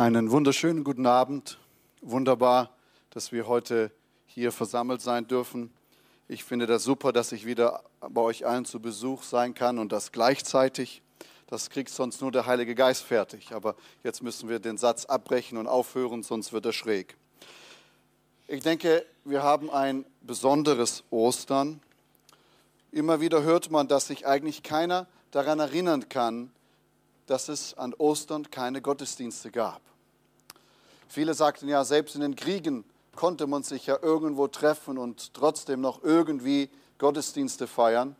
Einen wunderschönen guten Abend. Wunderbar, dass wir heute hier versammelt sein dürfen. Ich finde das super, dass ich wieder bei euch allen zu Besuch sein kann und das gleichzeitig. Das kriegt sonst nur der Heilige Geist fertig. Aber jetzt müssen wir den Satz abbrechen und aufhören, sonst wird er schräg. Ich denke, wir haben ein besonderes Ostern. Immer wieder hört man, dass sich eigentlich keiner daran erinnern kann, dass es an Ostern keine Gottesdienste gab. Viele sagten ja, selbst in den Kriegen konnte man sich ja irgendwo treffen und trotzdem noch irgendwie Gottesdienste feiern.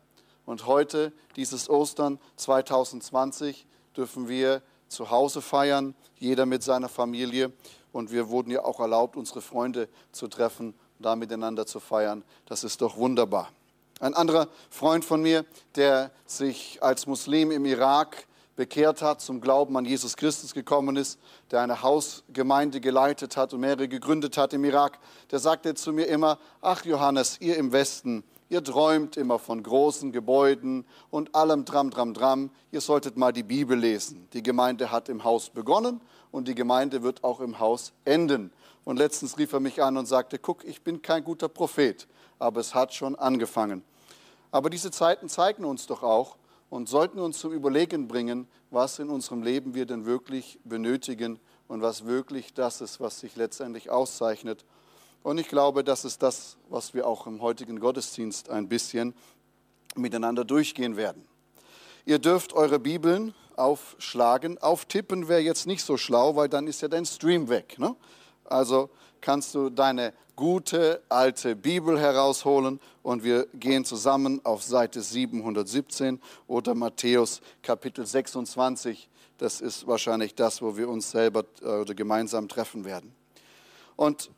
Und heute, dieses Ostern 2020, dürfen wir zu Hause feiern, jeder mit seiner Familie. Und wir wurden ja auch erlaubt, unsere Freunde zu treffen und da miteinander zu feiern. Das ist doch wunderbar. Ein anderer Freund von mir, der sich als Muslim im Irak bekehrt hat, zum Glauben an Jesus Christus gekommen ist, der eine Hausgemeinde geleitet hat und mehrere gegründet hat im Irak, der sagte zu mir immer, ach Johannes, ihr im Westen, ihr träumt immer von großen Gebäuden und allem Dram, Dram, Dram, ihr solltet mal die Bibel lesen. Die Gemeinde hat im Haus begonnen und die Gemeinde wird auch im Haus enden. Und letztens rief er mich an und sagte, guck, ich bin kein guter Prophet, aber es hat schon angefangen. Aber diese Zeiten zeigen uns doch auch, und sollten uns zum Überlegen bringen, was in unserem Leben wir denn wirklich benötigen und was wirklich das ist, was sich letztendlich auszeichnet. Und ich glaube, das ist das, was wir auch im heutigen Gottesdienst ein bisschen miteinander durchgehen werden. Ihr dürft eure Bibeln aufschlagen. Auftippen wäre jetzt nicht so schlau, weil dann ist ja dein Stream weg. Ne? Also kannst du deine gute alte Bibel herausholen und wir gehen zusammen auf Seite 717 oder Matthäus Kapitel 26. Das ist wahrscheinlich das, wo wir uns selber äh, oder gemeinsam treffen werden. Und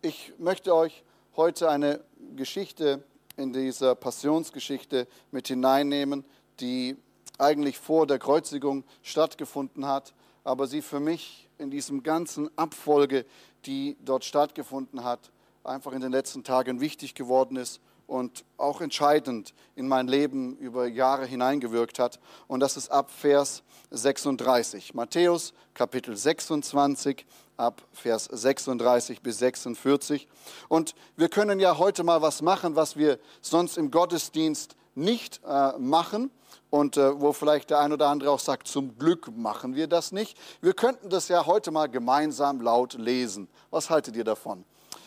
ich möchte euch heute eine Geschichte in dieser Passionsgeschichte mit hineinnehmen, die eigentlich vor der Kreuzigung stattgefunden hat, aber sie für mich in diesem ganzen Abfolge, die dort stattgefunden hat, einfach in den letzten Tagen wichtig geworden ist und auch entscheidend in mein Leben über Jahre hineingewirkt hat. Und das ist ab Vers 36. Matthäus Kapitel 26 ab Vers 36 bis 46. Und wir können ja heute mal was machen, was wir sonst im Gottesdienst nicht äh, machen und äh, wo vielleicht der ein oder andere auch sagt, zum Glück machen wir das nicht. Wir könnten das ja heute mal gemeinsam laut lesen. Was haltet ihr davon?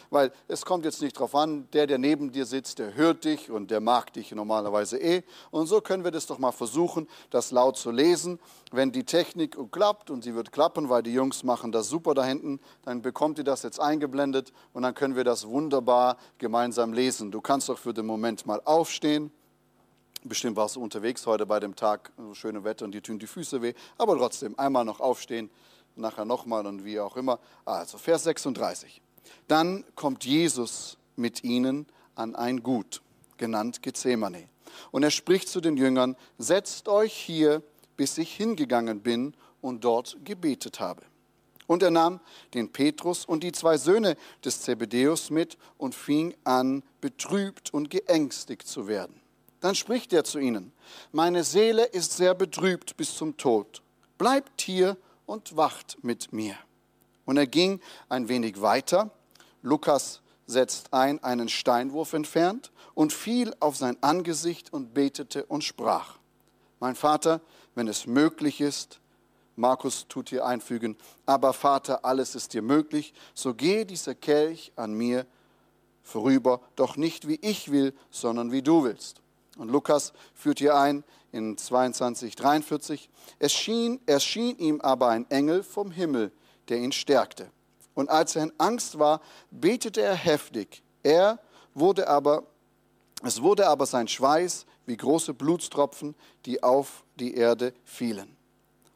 Weil es kommt jetzt nicht darauf an, der, der neben dir sitzt, der hört dich und der mag dich normalerweise eh. Und so können wir das doch mal versuchen, das laut zu lesen. Wenn die Technik klappt und sie wird klappen, weil die Jungs machen das super da hinten, dann bekommt ihr das jetzt eingeblendet und dann können wir das wunderbar gemeinsam lesen. Du kannst doch für den Moment mal aufstehen. Bestimmt warst du unterwegs heute bei dem Tag, so schöne Wetter und dir tun die Füße weh. Aber trotzdem, einmal noch aufstehen, nachher nochmal und wie auch immer. Also Vers 36. Dann kommt Jesus mit ihnen an ein Gut, genannt Gethsemane. Und er spricht zu den Jüngern, setzt euch hier, bis ich hingegangen bin und dort gebetet habe. Und er nahm den Petrus und die zwei Söhne des Zebedeus mit und fing an, betrübt und geängstigt zu werden. Dann spricht er zu ihnen, meine Seele ist sehr betrübt bis zum Tod. Bleibt hier und wacht mit mir. Und er ging ein wenig weiter. Lukas setzt ein, einen Steinwurf entfernt und fiel auf sein Angesicht und betete und sprach. Mein Vater, wenn es möglich ist, Markus tut hier einfügen, aber Vater, alles ist dir möglich, so gehe dieser Kelch an mir vorüber, doch nicht wie ich will, sondern wie du willst. Und Lukas führt hier ein in 22, 43. Es schien, erschien ihm aber ein Engel vom Himmel, der ihn stärkte. Und als er in Angst war, betete er heftig. Er wurde aber, es wurde aber sein Schweiß wie große Blutstropfen, die auf die Erde fielen.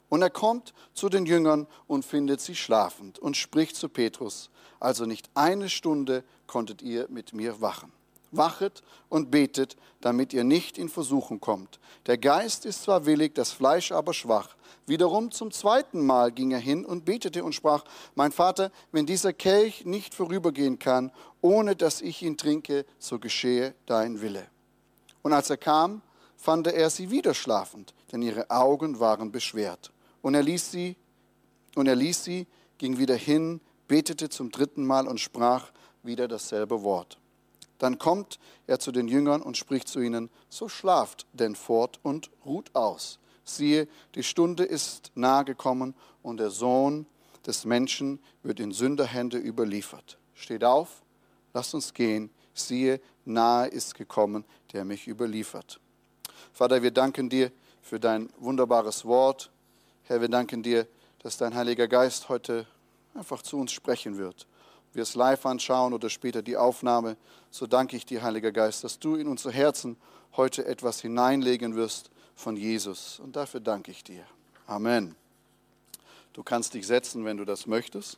Und er kommt zu den Jüngern und findet sie schlafend und spricht zu Petrus, also nicht eine Stunde konntet ihr mit mir wachen. Wachet und betet, damit ihr nicht in Versuchung kommt. Der Geist ist zwar willig, das Fleisch aber schwach. Wiederum zum zweiten Mal ging er hin und betete und sprach, mein Vater, wenn dieser Kelch nicht vorübergehen kann, ohne dass ich ihn trinke, so geschehe dein Wille. Und als er kam, fand er sie wieder schlafend, denn ihre Augen waren beschwert. Und er ließ sie, und er ließ sie ging wieder hin, betete zum dritten Mal und sprach wieder dasselbe Wort. Dann kommt er zu den Jüngern und spricht zu ihnen, so schlaft denn fort und ruht aus. Siehe, die Stunde ist nahe gekommen und der Sohn des Menschen wird in Sünderhände überliefert. Steht auf, lasst uns gehen. Siehe, nahe ist gekommen, der mich überliefert. Vater, wir danken dir für dein wunderbares Wort. Herr, wir danken dir, dass dein Heiliger Geist heute einfach zu uns sprechen wird. Wir es live anschauen oder später die Aufnahme, so danke ich dir, Heiliger Geist, dass du in unsere Herzen heute etwas hineinlegen wirst von Jesus. Und dafür danke ich dir. Amen. Du kannst dich setzen, wenn du das möchtest.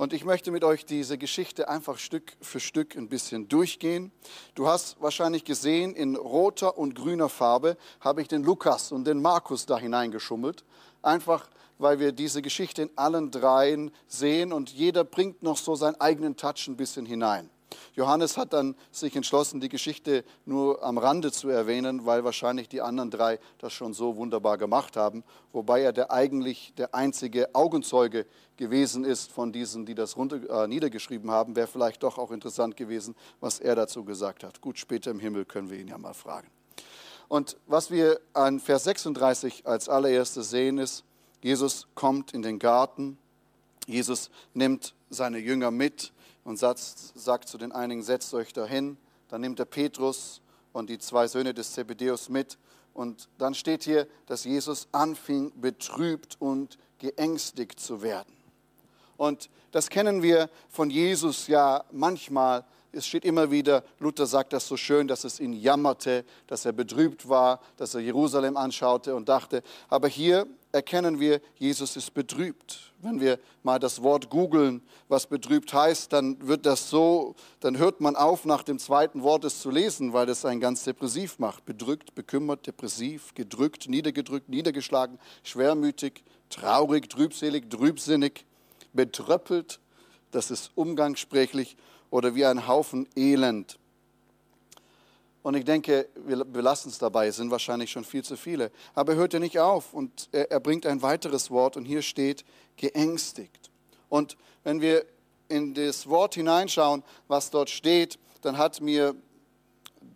Und ich möchte mit euch diese Geschichte einfach Stück für Stück ein bisschen durchgehen. Du hast wahrscheinlich gesehen, in roter und grüner Farbe habe ich den Lukas und den Markus da hineingeschummelt. Einfach weil wir diese Geschichte in allen dreien sehen und jeder bringt noch so seinen eigenen Touch ein bisschen hinein. Johannes hat dann sich entschlossen, die Geschichte nur am Rande zu erwähnen, weil wahrscheinlich die anderen drei das schon so wunderbar gemacht haben, wobei er der eigentlich der einzige Augenzeuge gewesen ist von diesen, die das runter, äh, niedergeschrieben haben. Wäre vielleicht doch auch interessant gewesen, was er dazu gesagt hat. Gut, später im Himmel können wir ihn ja mal fragen. Und was wir an Vers 36 als allererstes sehen, ist, Jesus kommt in den Garten, Jesus nimmt seine Jünger mit und sagt, zu den einigen, setzt euch dahin. Dann nimmt er Petrus und die zwei Söhne des Zebedeus mit. Und dann steht hier, dass Jesus anfing, betrübt und geängstigt zu werden. Und das kennen wir von Jesus ja manchmal, es steht immer wieder, Luther sagt das so schön, dass es ihn jammerte, dass er betrübt war, dass er Jerusalem anschaute und dachte. Aber hier erkennen wir, Jesus ist betrübt. Wenn wir mal das Wort googeln, was betrübt heißt, dann wird das so, dann hört man auf, nach dem zweiten Wort es zu lesen, weil das einen ganz depressiv macht. Bedrückt, bekümmert, depressiv, gedrückt, niedergedrückt, niedergeschlagen, schwermütig, traurig, trübselig, trübsinnig, betröppelt. Das ist umgangssprechlich oder wie ein Haufen Elend. Und ich denke, wir, lassen es dabei, es sind wahrscheinlich schon viel zu viele. Aber er hört ja nicht auf und er, er bringt ein weiteres Wort und hier steht geängstigt. Und wenn wir in das Wort hineinschauen, was dort steht, dann hat mir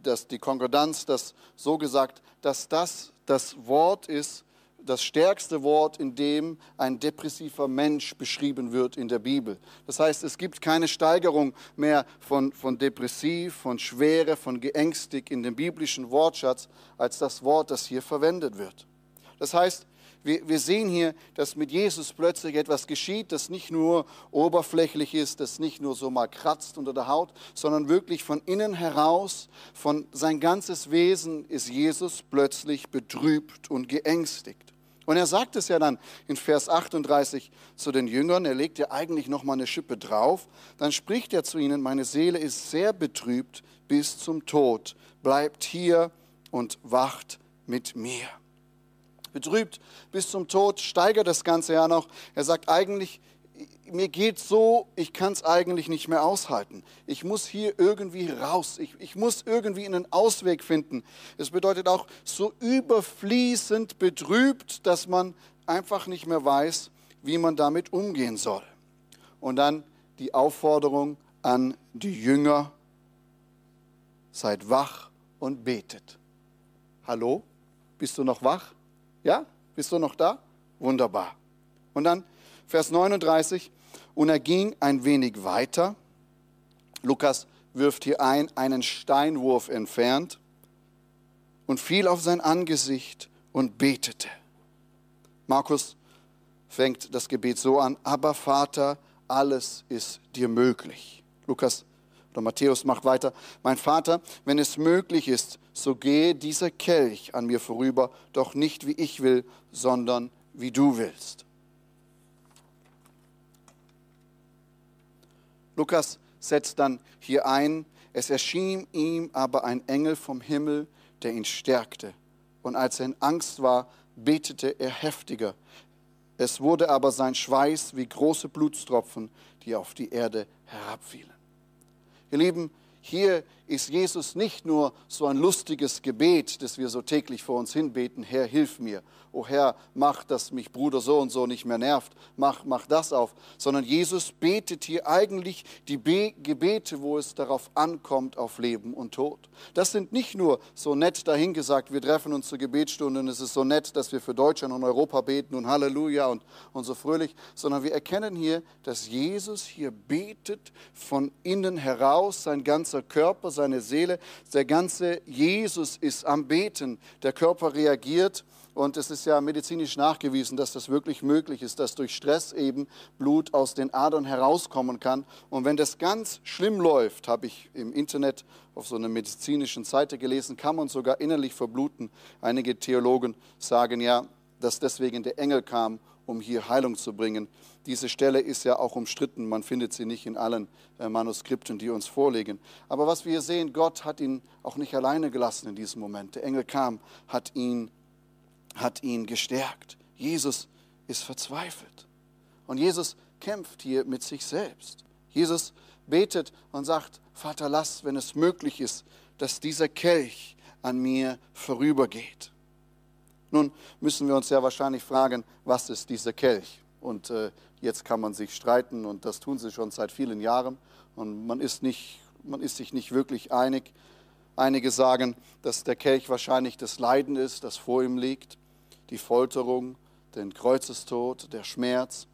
das, die Konkordanz das so gesagt, dass das das Wort ist, das stärkste Wort, in dem ein depressiver Mensch beschrieben wird in der Bibel. Das heißt, es gibt keine Steigerung mehr von, von depressiv, von schwere, von geängstigt in dem biblischen Wortschatz als das Wort, das hier verwendet wird. Das heißt, wir, wir sehen hier, dass mit Jesus plötzlich etwas geschieht, das nicht nur oberflächlich ist, das nicht nur so mal kratzt unter der Haut, sondern wirklich von innen heraus, von sein ganzes Wesen ist Jesus plötzlich betrübt und geängstigt. Und er sagt es ja dann in Vers 38 zu den Jüngern, er legt ja eigentlich noch mal eine Schippe drauf, dann spricht er zu ihnen, meine Seele ist sehr betrübt bis zum Tod, bleibt hier und wacht mit mir. Betrübt bis zum Tod, steigert das Ganze ja noch. Er sagt eigentlich, mir geht so, ich kann es eigentlich nicht mehr aushalten. Ich muss hier irgendwie raus. Ich, ich muss irgendwie einen Ausweg finden. Es bedeutet auch so überfließend betrübt, dass man einfach nicht mehr weiß, wie man damit umgehen soll. Und dann die Aufforderung an die Jünger, seid wach und betet. Hallo? Bist du noch wach? Ja? Bist du noch da? Wunderbar. Und dann Vers 39, und er ging ein wenig weiter. Lukas wirft hier ein, einen Steinwurf entfernt und fiel auf sein Angesicht und betete. Markus fängt das Gebet so an, aber Vater, alles ist dir möglich. Lukas oder Matthäus macht weiter, mein Vater, wenn es möglich ist, so gehe dieser Kelch an mir vorüber, doch nicht wie ich will, sondern wie du willst. Lukas setzt dann hier ein, es erschien ihm aber ein Engel vom Himmel, der ihn stärkte. Und als er in Angst war, betete er heftiger. Es wurde aber sein Schweiß wie große Blutstropfen, die auf die Erde herabfielen. Ihr Lieben, hier ist Jesus nicht nur so ein lustiges Gebet, das wir so täglich vor uns hinbeten, Herr, hilf mir, oh Herr, mach, dass mich Bruder so und so nicht mehr nervt, mach, mach das auf, sondern Jesus betet hier eigentlich die Be Gebete, wo es darauf ankommt, auf Leben und Tod. Das sind nicht nur so nett dahingesagt, wir treffen uns zur Gebetsstunde und es ist so nett, dass wir für Deutschland und Europa beten und Halleluja und, und so fröhlich, sondern wir erkennen hier, dass Jesus hier betet von innen heraus, sein ganzer Körper, seine Seele, der ganze Jesus ist am Beten, der Körper reagiert und es ist ja medizinisch nachgewiesen, dass das wirklich möglich ist, dass durch Stress eben Blut aus den Adern herauskommen kann. Und wenn das ganz schlimm läuft, habe ich im Internet auf so einer medizinischen Seite gelesen, kann man sogar innerlich verbluten. Einige Theologen sagen ja, dass deswegen der Engel kam, um hier Heilung zu bringen. Diese Stelle ist ja auch umstritten, man findet sie nicht in allen äh, Manuskripten, die uns vorliegen. Aber was wir hier sehen, Gott hat ihn auch nicht alleine gelassen in diesem Moment. Der Engel kam, hat ihn hat ihn gestärkt. Jesus ist verzweifelt. Und Jesus kämpft hier mit sich selbst. Jesus betet und sagt, Vater, lass, wenn es möglich ist, dass dieser Kelch an mir vorübergeht. Nun müssen wir uns ja wahrscheinlich fragen, was ist dieser Kelch? Und äh, jetzt kann man sich streiten und das tun sie schon seit vielen Jahren und man ist, nicht, man ist sich nicht wirklich einig. Einige sagen, dass der Kelch wahrscheinlich das Leiden ist, das vor ihm liegt die Folterung, den Kreuzestod, der Schmerz.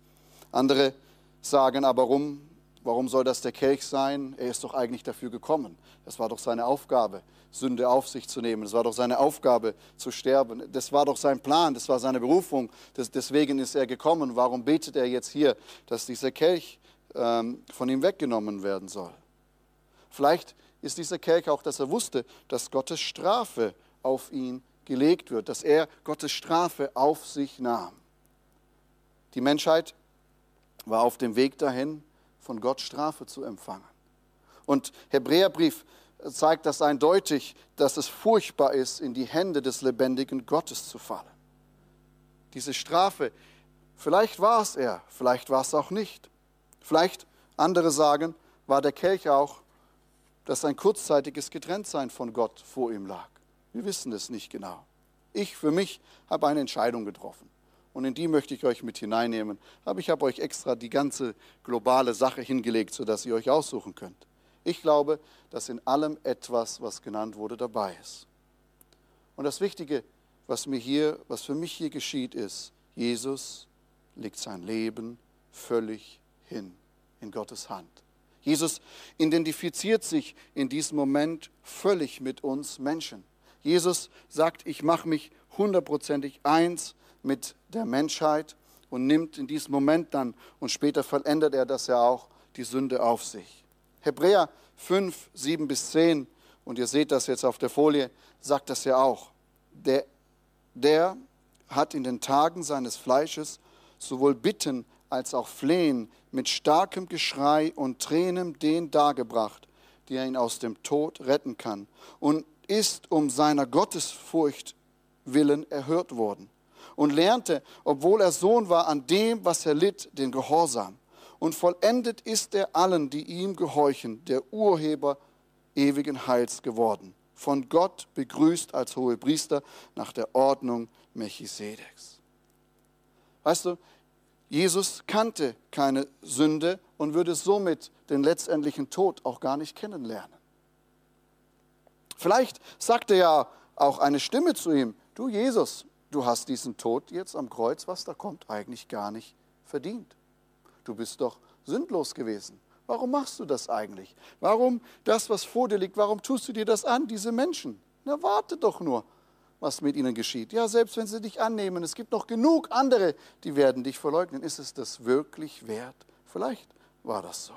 Andere sagen aber, warum, warum soll das der Kelch sein? Er ist doch eigentlich dafür gekommen. Das war doch seine Aufgabe, Sünde auf sich zu nehmen. Das war doch seine Aufgabe, zu sterben. Das war doch sein Plan, das war seine Berufung. Das, deswegen ist er gekommen. Warum betet er jetzt hier, dass dieser Kelch ähm, von ihm weggenommen werden soll? Vielleicht ist dieser Kelch auch, dass er wusste, dass Gottes Strafe auf ihn gelegt wird, dass er Gottes Strafe auf sich nahm. Die Menschheit war auf dem Weg dahin, von Gott Strafe zu empfangen. Und Hebräerbrief zeigt das eindeutig, dass es furchtbar ist, in die Hände des lebendigen Gottes zu fallen. Diese Strafe, vielleicht war es er, vielleicht war es auch nicht. Vielleicht, andere sagen, war der Kelch auch, dass ein kurzzeitiges Getrenntsein von Gott vor ihm lag. Wir wissen es nicht genau. Ich für mich habe eine Entscheidung getroffen. Und in die möchte ich euch mit hineinnehmen. Aber ich habe euch extra die ganze globale Sache hingelegt, sodass ihr euch aussuchen könnt. Ich glaube, dass in allem etwas, was genannt wurde, dabei ist. Und das Wichtige, was mir hier, was für mich hier geschieht, ist, Jesus legt sein Leben völlig hin in Gottes Hand. Jesus identifiziert sich in diesem Moment völlig mit uns Menschen. Jesus sagt, ich mache mich hundertprozentig eins mit der Menschheit und nimmt in diesem Moment dann und später vollendet er das ja auch die Sünde auf sich. Hebräer 5, 7 bis 10, und ihr seht das jetzt auf der Folie, sagt das ja auch. Der, der hat in den Tagen seines Fleisches sowohl Bitten als auch Flehen mit starkem Geschrei und Tränen den dargebracht, der ihn aus dem Tod retten kann. Und ist um seiner Gottesfurcht willen erhört worden und lernte, obwohl er Sohn war, an dem, was er litt, den Gehorsam. Und vollendet ist er allen, die ihm gehorchen, der Urheber ewigen Heils geworden. Von Gott begrüßt als Hohepriester nach der Ordnung Melchisedeks. Weißt du, Jesus kannte keine Sünde und würde somit den letztendlichen Tod auch gar nicht kennenlernen. Vielleicht sagte ja auch eine Stimme zu ihm, du Jesus, du hast diesen Tod jetzt am Kreuz, was da kommt, eigentlich gar nicht verdient. Du bist doch sündlos gewesen. Warum machst du das eigentlich? Warum das, was vor dir liegt, warum tust du dir das an, diese Menschen? Na, warte doch nur, was mit ihnen geschieht. Ja, selbst wenn sie dich annehmen, es gibt noch genug andere, die werden dich verleugnen. Ist es das wirklich wert? Vielleicht war das so.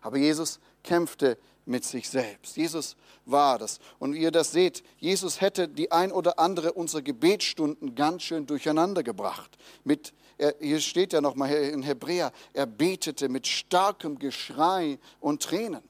Aber Jesus kämpfte mit sich selbst. Jesus war das. Und wie ihr das seht, Jesus hätte die ein oder andere unserer Gebetsstunden ganz schön durcheinander gebracht. Mit, er, hier steht ja nochmal in Hebräer, er betete mit starkem Geschrei und Tränen.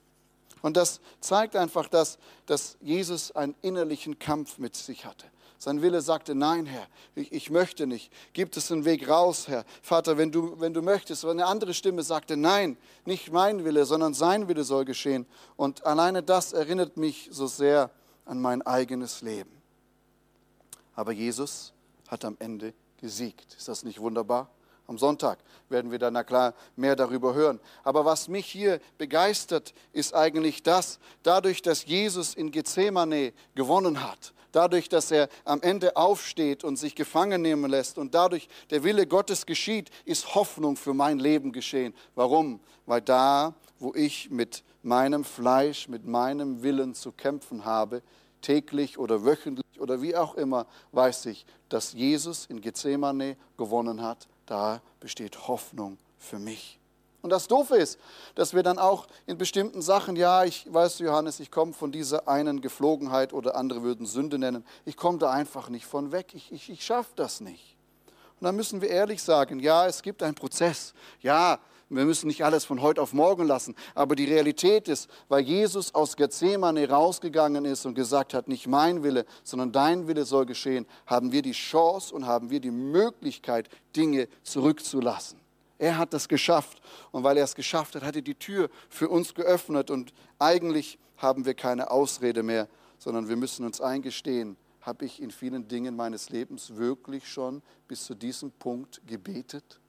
Und das zeigt einfach, dass, dass Jesus einen innerlichen Kampf mit sich hatte. Sein Wille sagte, nein, Herr, ich, ich, möchte nicht. Gibt es einen Weg raus, Herr? Vater, wenn du, wenn du möchtest. Aber eine andere Stimme sagte, nein, nicht mein Wille, sondern sein Wille soll geschehen. Und alleine das erinnert mich so sehr an mein eigenes Leben. Aber Jesus hat am Ende gesiegt. Ist das nicht wunderbar? Am Sonntag werden wir dann na klar mehr darüber hören. Aber was mich hier begeistert, ist eigentlich das, dadurch, dass Jesus in Gethsemane gewonnen hat, dadurch, dass er am Ende aufsteht und sich gefangen nehmen lässt und dadurch der Wille Gottes geschieht, ist Hoffnung für mein Leben geschehen. Warum? Weil da, wo ich mit meinem Fleisch, mit meinem Willen zu kämpfen habe, täglich oder wöchentlich oder wie auch immer, weiß ich, dass Jesus in Gethsemane gewonnen hat. Da besteht Hoffnung für mich. Und das Doofe ist, dass wir dann auch in bestimmten Sachen, ja, ich weiß, Johannes, ich komme von dieser einen Geflogenheit oder andere würden Sünde nennen, ich komme da einfach nicht von weg, ich, ich, ich schaffe das nicht. Und dann müssen wir ehrlich sagen, ja, es gibt einen Prozess, ja, wir müssen nicht alles von heute auf morgen lassen. Aber die Realität ist, weil Jesus aus Gethsemane rausgegangen ist und gesagt hat, nicht mein Wille, sondern dein Wille soll geschehen, haben wir die Chance und haben wir die Möglichkeit, Dinge zurückzulassen. Er hat das geschafft. Und weil er es geschafft hat, hat er die Tür für uns geöffnet. Und eigentlich haben wir keine Ausrede mehr, sondern wir müssen uns eingestehen, habe ich in vielen Dingen meines Lebens wirklich schon bis zu diesem Punkt gebetet?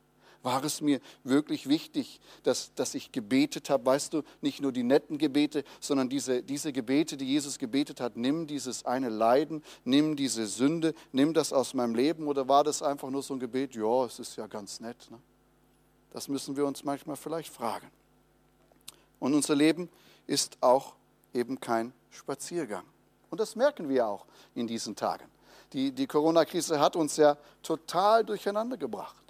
war es mir wirklich wichtig, dass, dass ich gebetet habe. Weißt du, nicht nur die netten Gebete, sondern diese, diese Gebete, die Jesus gebetet hat. Nimm dieses eine Leiden, nimm diese Sünde, nimm das aus meinem Leben. Oder war das einfach nur so ein Gebet? Ja, es ist ja ganz nett. Ne? Das müssen wir uns manchmal vielleicht fragen. Und unser Leben ist auch eben kein Spaziergang. Und das merken wir auch in diesen Tagen. Die, die Corona-Krise hat uns ja total durcheinander gebracht.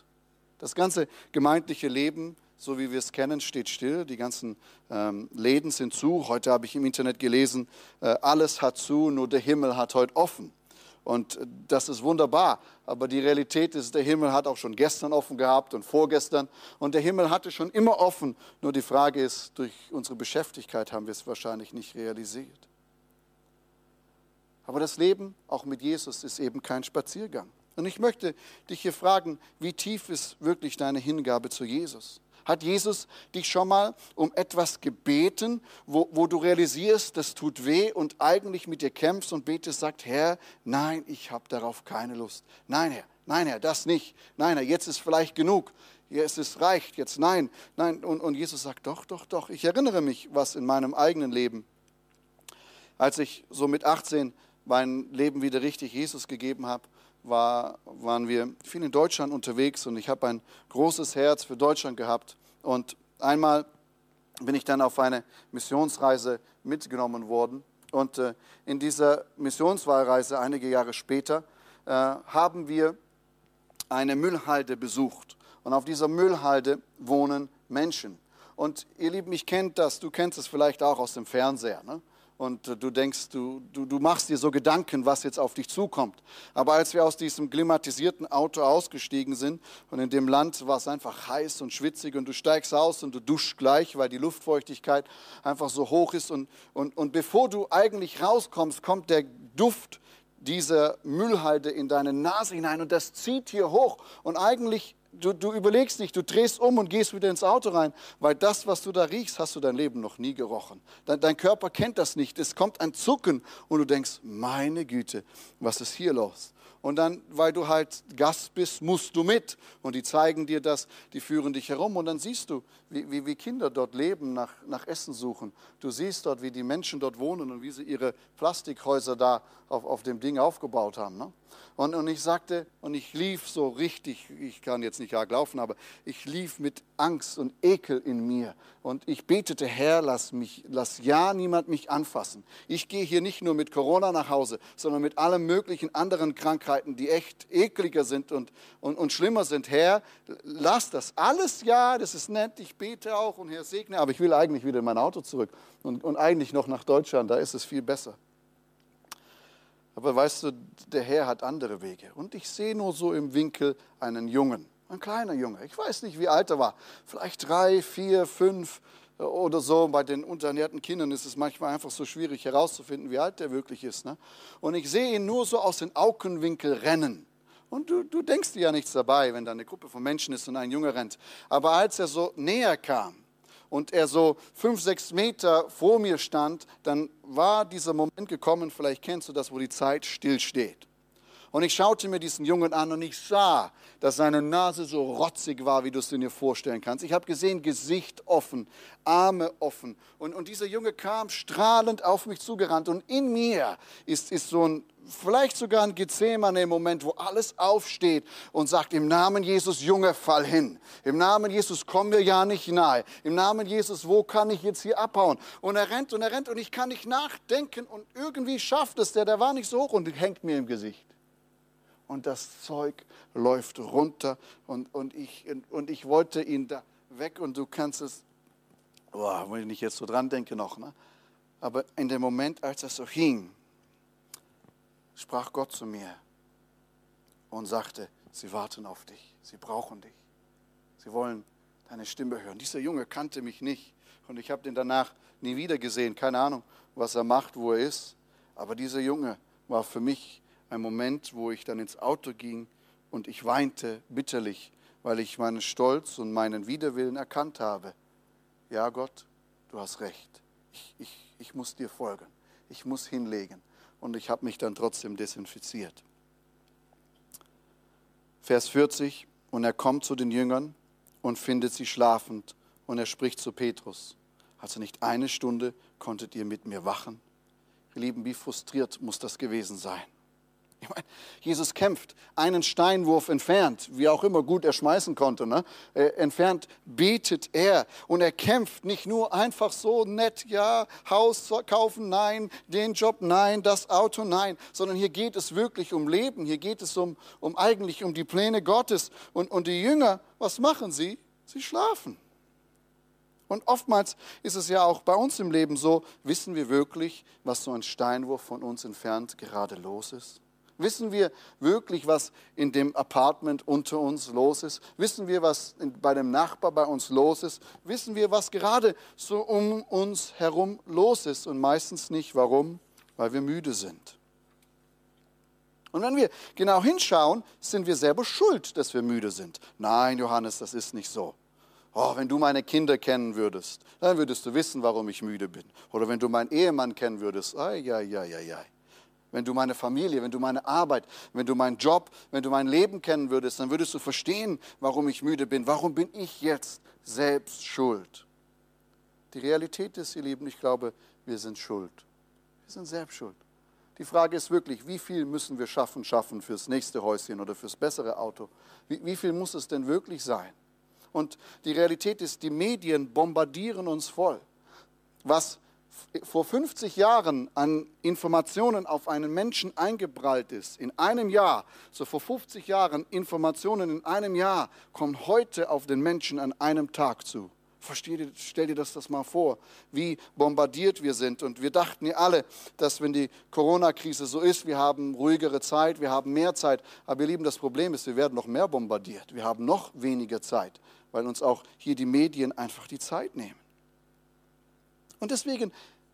Das ganze gemeindliche Leben, so wie wir es kennen, steht still. Die ganzen ähm, Läden sind zu. Heute habe ich im Internet gelesen, äh, alles hat zu, nur der Himmel hat heute offen. Und das ist wunderbar. Aber die Realität ist, der Himmel hat auch schon gestern offen gehabt und vorgestern. Und der Himmel hatte schon immer offen. Nur die Frage ist, durch unsere Beschäftigkeit haben wir es wahrscheinlich nicht realisiert. Aber das Leben, auch mit Jesus, ist eben kein Spaziergang. Und ich möchte dich hier fragen, wie tief ist wirklich deine Hingabe zu Jesus? Hat Jesus dich schon mal um etwas gebeten, wo, wo du realisierst, das tut weh und eigentlich mit dir kämpfst und betest, sagt, Herr, nein, ich habe darauf keine Lust. Nein, Herr, nein, Herr, das nicht. Nein, Herr, jetzt ist vielleicht genug. Jetzt ist reicht, jetzt nein, nein. Und, und Jesus sagt, doch, doch, doch. Ich erinnere mich, was in meinem eigenen Leben, als ich so mit 18 mein Leben wieder richtig Jesus gegeben habe, war, waren wir viel in Deutschland unterwegs und ich habe ein großes Herz für Deutschland gehabt. Und einmal bin ich dann auf eine Missionsreise mitgenommen worden. Und äh, in dieser Missionswahlreise, einige Jahre später, äh, haben wir eine Müllhalde besucht. Und auf dieser Müllhalde wohnen Menschen. Und ihr Lieben, ich kennt das, du kennst es vielleicht auch aus dem Fernseher. Ne? Und äh, du denkst, du, du, du machst dir so Gedanken, was jetzt auf dich zukommt. Aber als wir aus diesem klimatisierten Auto ausgestiegen sind und in dem Land war es einfach heiß und schwitzig und du steigst aus und du duschst gleich, weil die Luftfeuchtigkeit einfach so hoch ist und, und, und bevor du eigentlich rauskommst, kommt der Duft dieser Müllhalde in deine Nase hinein und das zieht hier hoch und eigentlich du, du überlegst nicht, du drehst um und gehst wieder ins Auto rein, weil das, was du da riechst, hast du dein Leben noch nie gerochen. Dein, dein Körper kennt das nicht. Es kommt ein Zucken und du denkst, meine Güte, was ist hier los? Und dann, weil du halt Gast bist, musst du mit. Und die zeigen dir das, die führen dich herum. Und dann siehst du, wie, wie, wie Kinder dort leben, nach, nach Essen suchen. Du siehst dort, wie die Menschen dort wohnen und wie sie ihre Plastikhäuser da auf, auf dem Ding aufgebaut haben. Ne? Und, und ich sagte, und ich lief so richtig, ich kann jetzt nicht arg laufen, aber ich lief mit Angst und Ekel in mir. Und ich betete, Herr, lass mich, lass ja niemand mich anfassen. Ich gehe hier nicht nur mit Corona nach Hause, sondern mit allen möglichen anderen Krankheiten, die echt ekliger sind und, und, und schlimmer sind. Herr, lass das. Alles ja, das ist nett, ich bete auch und Herr segne, aber ich will eigentlich wieder in mein Auto zurück und, und eigentlich noch nach Deutschland, da ist es viel besser. Aber weißt du, der Herr hat andere Wege. Und ich sehe nur so im Winkel einen Jungen, ein kleiner Junge. Ich weiß nicht, wie alt er war. Vielleicht drei, vier, fünf, oder so. Bei den unterernährten Kindern ist es manchmal einfach so schwierig herauszufinden, wie alt der wirklich ist. Ne? Und ich sehe ihn nur so aus den Augenwinkel rennen. Und du, du denkst dir ja nichts dabei, wenn da eine Gruppe von Menschen ist und ein Junge rennt. Aber als er so näher kam und er so fünf, sechs Meter vor mir stand, dann war dieser Moment gekommen, vielleicht kennst du das, wo die Zeit stillsteht. Und ich schaute mir diesen Jungen an und ich sah, dass seine Nase so rotzig war, wie du es dir vorstellen kannst. Ich habe gesehen, Gesicht offen, Arme offen. Und, und dieser Junge kam strahlend auf mich zugerannt. Und in mir ist, ist so ein, vielleicht sogar ein Gethsemane-Moment, wo alles aufsteht und sagt, im Namen Jesus, Junge, fall hin. Im Namen Jesus, komm mir ja nicht nahe. Im Namen Jesus, wo kann ich jetzt hier abhauen? Und er rennt und er rennt und ich kann nicht nachdenken und irgendwie schafft es der, der war nicht so hoch und hängt mir im Gesicht und das Zeug läuft runter und, und, ich, und ich wollte ihn da weg und du kannst es, boah, wenn ich jetzt so dran denke noch, ne? aber in dem Moment, als er so hing, sprach Gott zu mir und sagte, sie warten auf dich, sie brauchen dich, sie wollen deine Stimme hören. Dieser Junge kannte mich nicht und ich habe den danach nie wieder gesehen, keine Ahnung, was er macht, wo er ist, aber dieser Junge war für mich ein Moment, wo ich dann ins Auto ging und ich weinte bitterlich, weil ich meinen Stolz und meinen Widerwillen erkannt habe. Ja, Gott, du hast recht. Ich, ich, ich muss dir folgen. Ich muss hinlegen. Und ich habe mich dann trotzdem desinfiziert. Vers 40. Und er kommt zu den Jüngern und findet sie schlafend. Und er spricht zu Petrus. Also nicht eine Stunde konntet ihr mit mir wachen. Ihr Lieben, wie frustriert muss das gewesen sein? Ich meine, Jesus kämpft, einen Steinwurf entfernt, wie auch immer gut er schmeißen konnte, ne? äh, entfernt betet er und er kämpft nicht nur einfach so nett, ja, Haus kaufen, nein, den Job, nein, das Auto, nein, sondern hier geht es wirklich um Leben, hier geht es um, um eigentlich um die Pläne Gottes. Und, und die Jünger, was machen sie? Sie schlafen. Und oftmals ist es ja auch bei uns im Leben so, wissen wir wirklich, was so ein Steinwurf von uns entfernt gerade los ist? Wissen wir wirklich, was in dem Apartment unter uns los ist? Wissen wir, was bei dem Nachbar bei uns los ist? Wissen wir, was gerade so um uns herum los ist? Und meistens nicht. Warum? Weil wir müde sind. Und wenn wir genau hinschauen, sind wir selber schuld, dass wir müde sind. Nein, Johannes, das ist nicht so. Oh, wenn du meine Kinder kennen würdest, dann würdest du wissen, warum ich müde bin. Oder wenn du meinen Ehemann kennen würdest, ai, ai, ai, ai, ai wenn du meine Familie, wenn du meine Arbeit, wenn du meinen Job, wenn du mein Leben kennen würdest, dann würdest du verstehen, warum ich müde bin. Warum bin ich jetzt selbst schuld? Die Realität ist, ihr Lieben, ich glaube, wir sind schuld. Wir sind selbst schuld. Die Frage ist wirklich, wie viel müssen wir schaffen, schaffen fürs nächste Häuschen oder fürs bessere Auto? Wie, wie viel muss es denn wirklich sein? Und die Realität ist, die Medien bombardieren uns voll. Was vor 50 Jahren an Informationen auf einen Menschen eingeprallt ist, in einem Jahr, so vor 50 Jahren Informationen in einem Jahr, kommen heute auf den Menschen an einem Tag zu. Versteh, stell dir das, das mal vor, wie bombardiert wir sind. Und wir dachten ja alle, dass wenn die Corona-Krise so ist, wir haben ruhigere Zeit, wir haben mehr Zeit. Aber ihr Lieben, das Problem ist, wir werden noch mehr bombardiert. Wir haben noch weniger Zeit, weil uns auch hier die Medien einfach die Zeit nehmen. Und deswegen,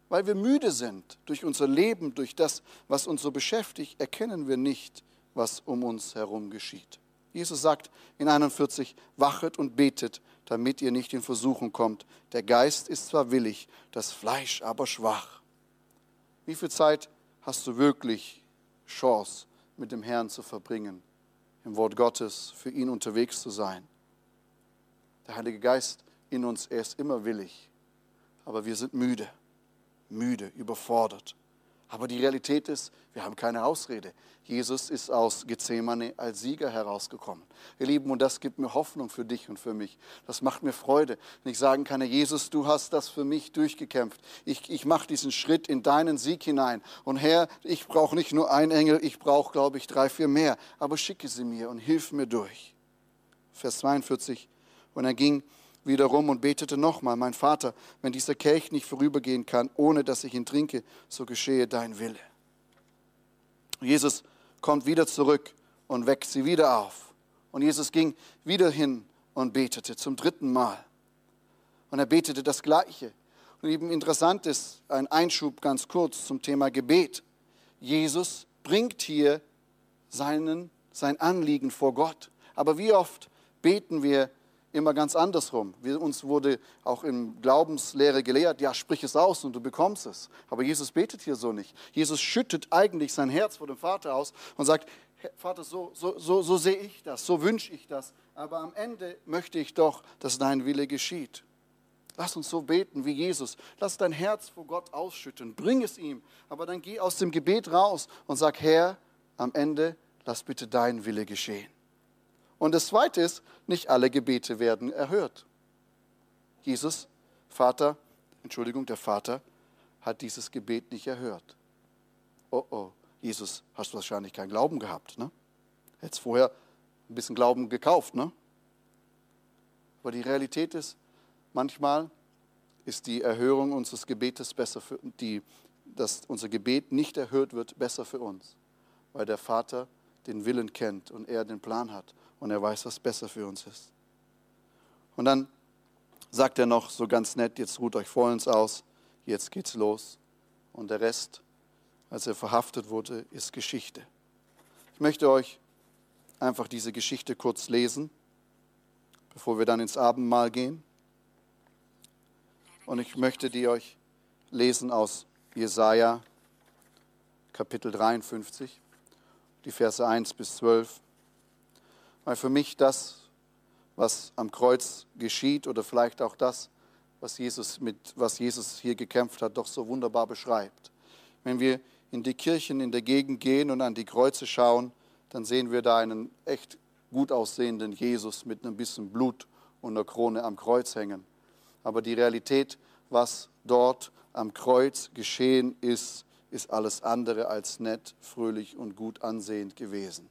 weil wir müde sind durch unser Leben, durch das, was uns so beschäftigt, erkennen wir nicht, was um uns herum geschieht. Jesus sagt in 41, wachet und betet, damit ihr nicht in Versuchung kommt. Der Geist ist zwar willig, das Fleisch aber schwach. Wie viel Zeit hast du wirklich Chance, mit dem Herrn zu verbringen, im Wort Gottes für ihn unterwegs zu sein? Der Heilige Geist in uns, er ist immer willig aber wir sind müde, müde, überfordert. Aber die Realität ist, wir haben keine Ausrede. Jesus ist aus Gethsemane als Sieger herausgekommen. Ihr Lieben, und das gibt mir Hoffnung für dich und für mich. Das macht mir Freude, wenn ich sagen kann, Jesus, du hast das für mich durchgekämpft. Ich, ich mache diesen Schritt in deinen Sieg hinein. Und Herr, ich brauche nicht nur einen Engel, ich brauche, glaube ich, drei, vier mehr. Aber schicke sie mir und hilf mir durch. Vers 42. Und er ging wiederum und betete nochmal, mein Vater, wenn dieser Kelch nicht vorübergehen kann, ohne dass ich ihn trinke, so geschehe dein Wille. Jesus kommt wieder zurück und weckt sie wieder auf. Und Jesus ging wieder hin und betete zum dritten Mal. Und er betete das Gleiche. Und eben interessant ist ein Einschub ganz kurz zum Thema Gebet. Jesus bringt hier seinen, sein Anliegen vor Gott. Aber wie oft beten wir immer ganz andersrum. Wir, uns wurde auch in Glaubenslehre gelehrt, ja, sprich es aus und du bekommst es. Aber Jesus betet hier so nicht. Jesus schüttet eigentlich sein Herz vor dem Vater aus und sagt, Vater, so, so, so, so sehe ich das, so wünsche ich das. Aber am Ende möchte ich doch, dass dein Wille geschieht. Lass uns so beten wie Jesus. Lass dein Herz vor Gott ausschütten. Bring es ihm. Aber dann geh aus dem Gebet raus und sag, Herr, am Ende lass bitte dein Wille geschehen. Und das Zweite ist, nicht alle Gebete werden erhört. Jesus, Vater, Entschuldigung, der Vater hat dieses Gebet nicht erhört. Oh oh, Jesus, hast du wahrscheinlich keinen Glauben gehabt. Ne? Hättest vorher ein bisschen Glauben gekauft. Ne? Aber die Realität ist, manchmal ist die Erhörung unseres Gebetes besser für die, dass unser Gebet nicht erhört wird, besser für uns, weil der Vater den Willen kennt und er den Plan hat und er weiß, was besser für uns ist. Und dann sagt er noch so ganz nett, jetzt ruht euch vollends aus, jetzt geht's los. Und der Rest, als er verhaftet wurde, ist Geschichte. Ich möchte euch einfach diese Geschichte kurz lesen, bevor wir dann ins Abendmahl gehen. Und ich möchte die euch lesen aus Jesaja Kapitel 53, die Verse 1 bis 12. Weil für mich das, was am Kreuz geschieht oder vielleicht auch das, was Jesus, mit, was Jesus hier gekämpft hat, doch so wunderbar beschreibt. Wenn wir in die Kirchen in der Gegend gehen und an die Kreuze schauen, dann sehen wir da einen echt gut aussehenden Jesus mit einem bisschen Blut und einer Krone am Kreuz hängen. Aber die Realität, was dort am Kreuz geschehen ist, ist alles andere als nett, fröhlich und gut ansehend gewesen.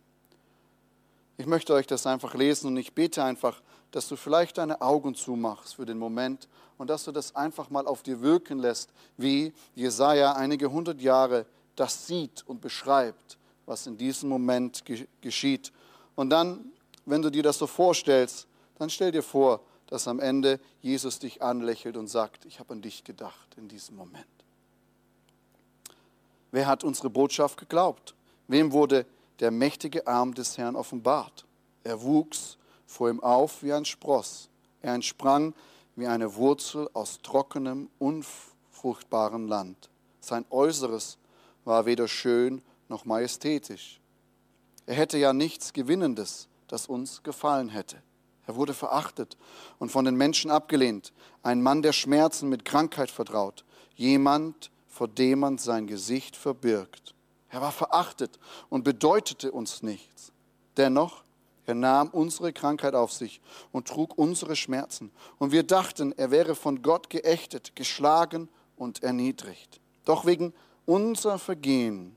Ich möchte euch das einfach lesen und ich bete einfach, dass du vielleicht deine Augen zumachst für den Moment und dass du das einfach mal auf dir wirken lässt, wie Jesaja einige hundert Jahre das sieht und beschreibt, was in diesem Moment geschieht. Und dann, wenn du dir das so vorstellst, dann stell dir vor, dass am Ende Jesus dich anlächelt und sagt, ich habe an dich gedacht in diesem Moment. Wer hat unsere Botschaft geglaubt? Wem wurde der mächtige Arm des Herrn offenbart? Er wuchs vor ihm auf wie ein Spross. Er entsprang wie eine Wurzel aus trockenem, unfruchtbarem Land. Sein Äußeres war weder schön noch majestätisch. Er hätte ja nichts Gewinnendes, das uns gefallen hätte. Er wurde verachtet und von den Menschen abgelehnt, ein Mann der Schmerzen mit Krankheit vertraut, jemand, vor dem man sein Gesicht verbirgt. Er war verachtet und bedeutete uns nichts. Dennoch, er nahm unsere Krankheit auf sich und trug unsere Schmerzen. Und wir dachten, er wäre von Gott geächtet, geschlagen und erniedrigt. Doch wegen unser Vergehen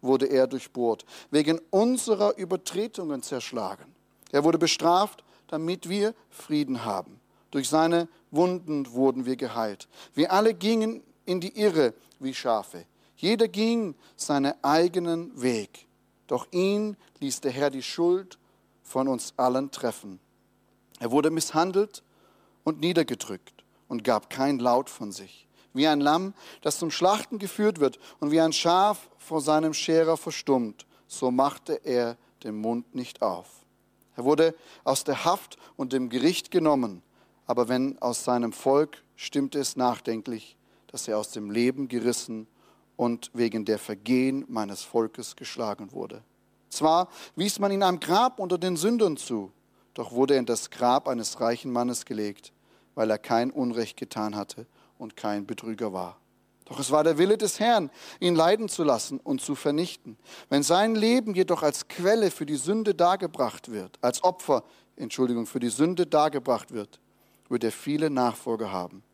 wurde er durchbohrt, wegen unserer Übertretungen zerschlagen. Er wurde bestraft damit wir Frieden haben. Durch seine Wunden wurden wir geheilt. Wir alle gingen in die Irre wie Schafe. Jeder ging seinen eigenen Weg. Doch ihn ließ der Herr die Schuld von uns allen treffen. Er wurde misshandelt und niedergedrückt und gab kein Laut von sich. Wie ein Lamm, das zum Schlachten geführt wird und wie ein Schaf vor seinem Scherer verstummt, so machte er den Mund nicht auf. Er wurde aus der Haft und dem Gericht genommen, aber wenn aus seinem Volk stimmte es nachdenklich, dass er aus dem Leben gerissen und wegen der Vergehen meines Volkes geschlagen wurde. Zwar wies man ihn einem Grab unter den Sündern zu, doch wurde er in das Grab eines reichen Mannes gelegt, weil er kein Unrecht getan hatte und kein Betrüger war. Doch es war der Wille des Herrn, ihn leiden zu lassen und zu vernichten. Wenn sein Leben jedoch als Quelle für die Sünde dargebracht wird, als Opfer, Entschuldigung, für die Sünde dargebracht wird, wird er viele Nachfolger haben.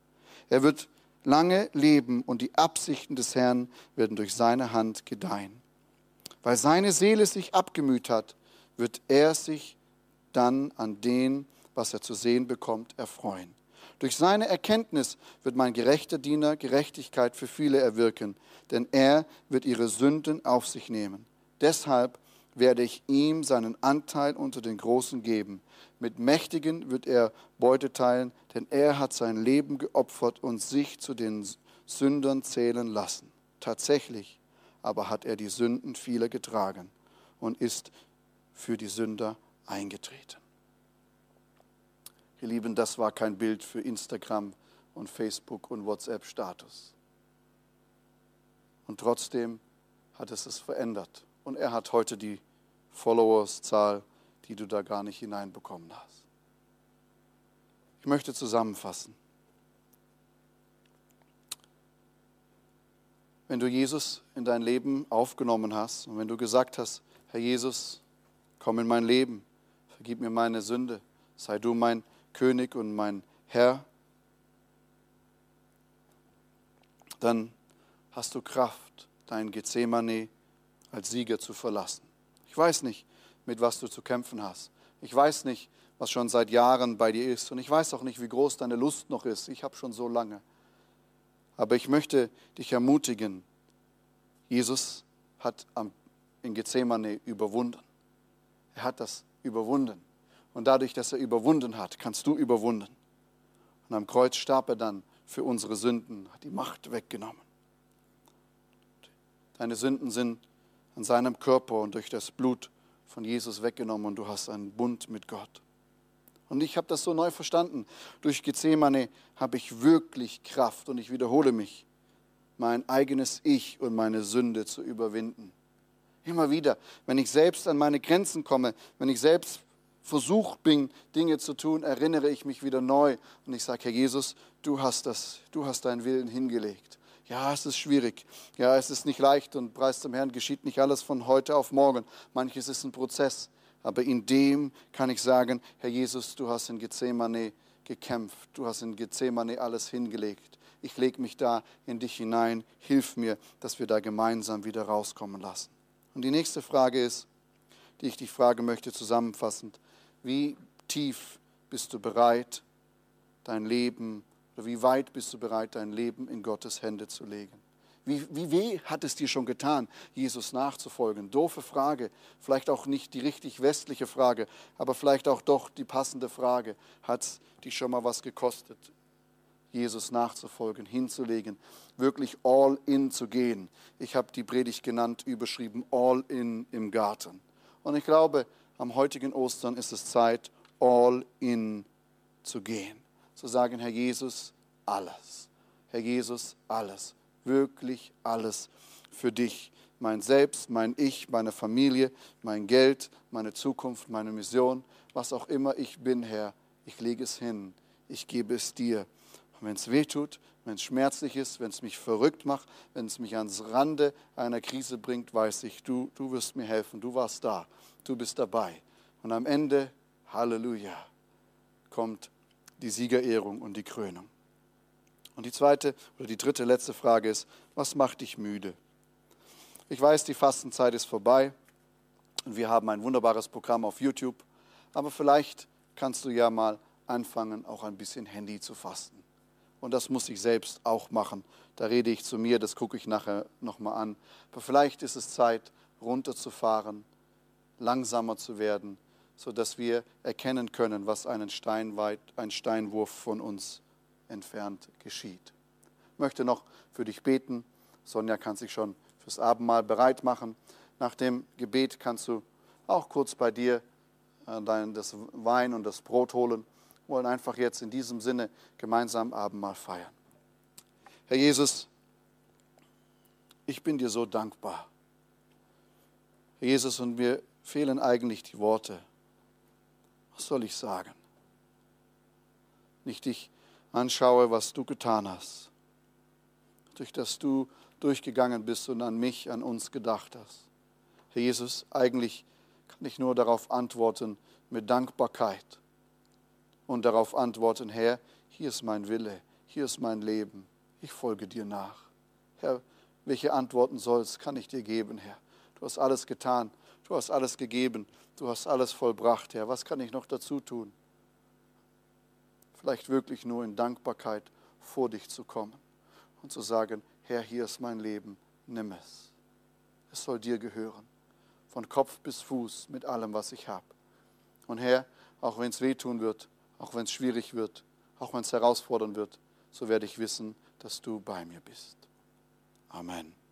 Er wird lange leben und die Absichten des Herrn werden durch seine Hand gedeihen. Weil seine Seele sich abgemüht hat, wird er sich dann an den, was er zu sehen bekommt, erfreuen. Durch seine Erkenntnis wird mein gerechter Diener Gerechtigkeit für viele erwirken, denn er wird ihre Sünden auf sich nehmen. Deshalb werde ich ihm seinen Anteil unter den Großen geben. Mit Mächtigen wird er Beute teilen, denn er hat sein Leben geopfert und sich zu den Sündern zählen lassen. Tatsächlich aber hat er die Sünden vieler getragen und ist für die Sünder eingetreten. Ihr Lieben, das war kein Bild für Instagram und Facebook und WhatsApp-Status. Und trotzdem hat es es verändert. Und er hat heute die Followerszahl, die du da gar nicht hineinbekommen hast. Ich möchte zusammenfassen. Wenn du Jesus in dein Leben aufgenommen hast und wenn du gesagt hast, Herr Jesus, komm in mein Leben, vergib mir meine Sünde, sei du mein König und mein Herr, dann hast du Kraft, dein Gethsemane als Sieger zu verlassen. Ich weiß nicht, mit was du zu kämpfen hast. Ich weiß nicht, was schon seit Jahren bei dir ist. Und ich weiß auch nicht, wie groß deine Lust noch ist. Ich habe schon so lange. Aber ich möchte dich ermutigen, Jesus hat in Gethsemane überwunden. Er hat das überwunden. Und dadurch, dass er überwunden hat, kannst du überwunden. Und am Kreuz starb er dann für unsere Sünden, hat die Macht weggenommen. Deine Sünden sind an seinem Körper und durch das Blut von Jesus weggenommen und du hast einen Bund mit Gott. Und ich habe das so neu verstanden. Durch Gethsemane habe ich wirklich Kraft und ich wiederhole mich, mein eigenes Ich und meine Sünde zu überwinden. Immer wieder, wenn ich selbst an meine Grenzen komme, wenn ich selbst versucht bin, Dinge zu tun, erinnere ich mich wieder neu und ich sage, Herr Jesus, du hast das, du hast deinen Willen hingelegt. Ja, es ist schwierig. Ja, es ist nicht leicht und preis zum Herrn geschieht nicht alles von heute auf morgen. Manches ist ein Prozess. Aber in dem kann ich sagen, Herr Jesus, du hast in Gethsemane gekämpft. Du hast in Gethsemane alles hingelegt. Ich lege mich da in dich hinein. Hilf mir, dass wir da gemeinsam wieder rauskommen lassen. Und die nächste Frage ist, die ich dich fragen möchte zusammenfassend, wie tief bist du bereit, dein Leben, oder wie weit bist du bereit, dein Leben in Gottes Hände zu legen? Wie, wie weh hat es dir schon getan, Jesus nachzufolgen? Doofe Frage, vielleicht auch nicht die richtig westliche Frage, aber vielleicht auch doch die passende Frage. Hat es dich schon mal was gekostet, Jesus nachzufolgen, hinzulegen, wirklich all in zu gehen? Ich habe die Predigt genannt, überschrieben, all in im Garten. Und ich glaube, am heutigen Ostern ist es Zeit, all in zu gehen. Zu sagen, Herr Jesus, alles. Herr Jesus, alles. Wirklich alles für dich. Mein Selbst, mein Ich, meine Familie, mein Geld, meine Zukunft, meine Mission, was auch immer ich bin, Herr, ich lege es hin. Ich gebe es dir. Und wenn es weh tut, wenn es schmerzlich ist, wenn es mich verrückt macht, wenn es mich ans Rande einer Krise bringt, weiß ich, du, du wirst mir helfen. Du warst da du bist dabei. Und am Ende, Halleluja, kommt die Siegerehrung und die Krönung. Und die zweite oder die dritte letzte Frage ist, was macht dich müde? Ich weiß, die Fastenzeit ist vorbei und wir haben ein wunderbares Programm auf YouTube, aber vielleicht kannst du ja mal anfangen, auch ein bisschen Handy zu fasten. Und das muss ich selbst auch machen. Da rede ich zu mir, das gucke ich nachher nochmal an. Aber vielleicht ist es Zeit, runterzufahren, langsamer zu werden, sodass wir erkennen können, was einen Steinweit, ein Steinwurf von uns entfernt geschieht. Ich möchte noch für dich beten. Sonja kann sich schon fürs Abendmahl bereit machen. Nach dem Gebet kannst du auch kurz bei dir äh, dein, das Wein und das Brot holen. Wir wollen einfach jetzt in diesem Sinne gemeinsam Abendmahl feiern. Herr Jesus, ich bin dir so dankbar. Herr Jesus, und wir fehlen eigentlich die Worte. Was soll ich sagen? Nicht ich anschaue, was du getan hast, durch das du durchgegangen bist und an mich, an uns gedacht hast. Herr Jesus, eigentlich kann ich nur darauf antworten mit Dankbarkeit und darauf antworten, Herr, hier ist mein Wille, hier ist mein Leben, ich folge dir nach. Herr, welche Antworten sollst, kann ich dir geben, Herr? Du hast alles getan, Du hast alles gegeben, du hast alles vollbracht, Herr. Was kann ich noch dazu tun? Vielleicht wirklich nur in Dankbarkeit vor dich zu kommen und zu sagen, Herr, hier ist mein Leben, nimm es. Es soll dir gehören. von Kopf bis Fuß mit allem, was ich habe. Und Herr, auch wenn es wehtun wird, auch wenn es schwierig wird, auch wenn es herausfordernd wird, so werde ich wissen, dass du bei mir bist. Amen.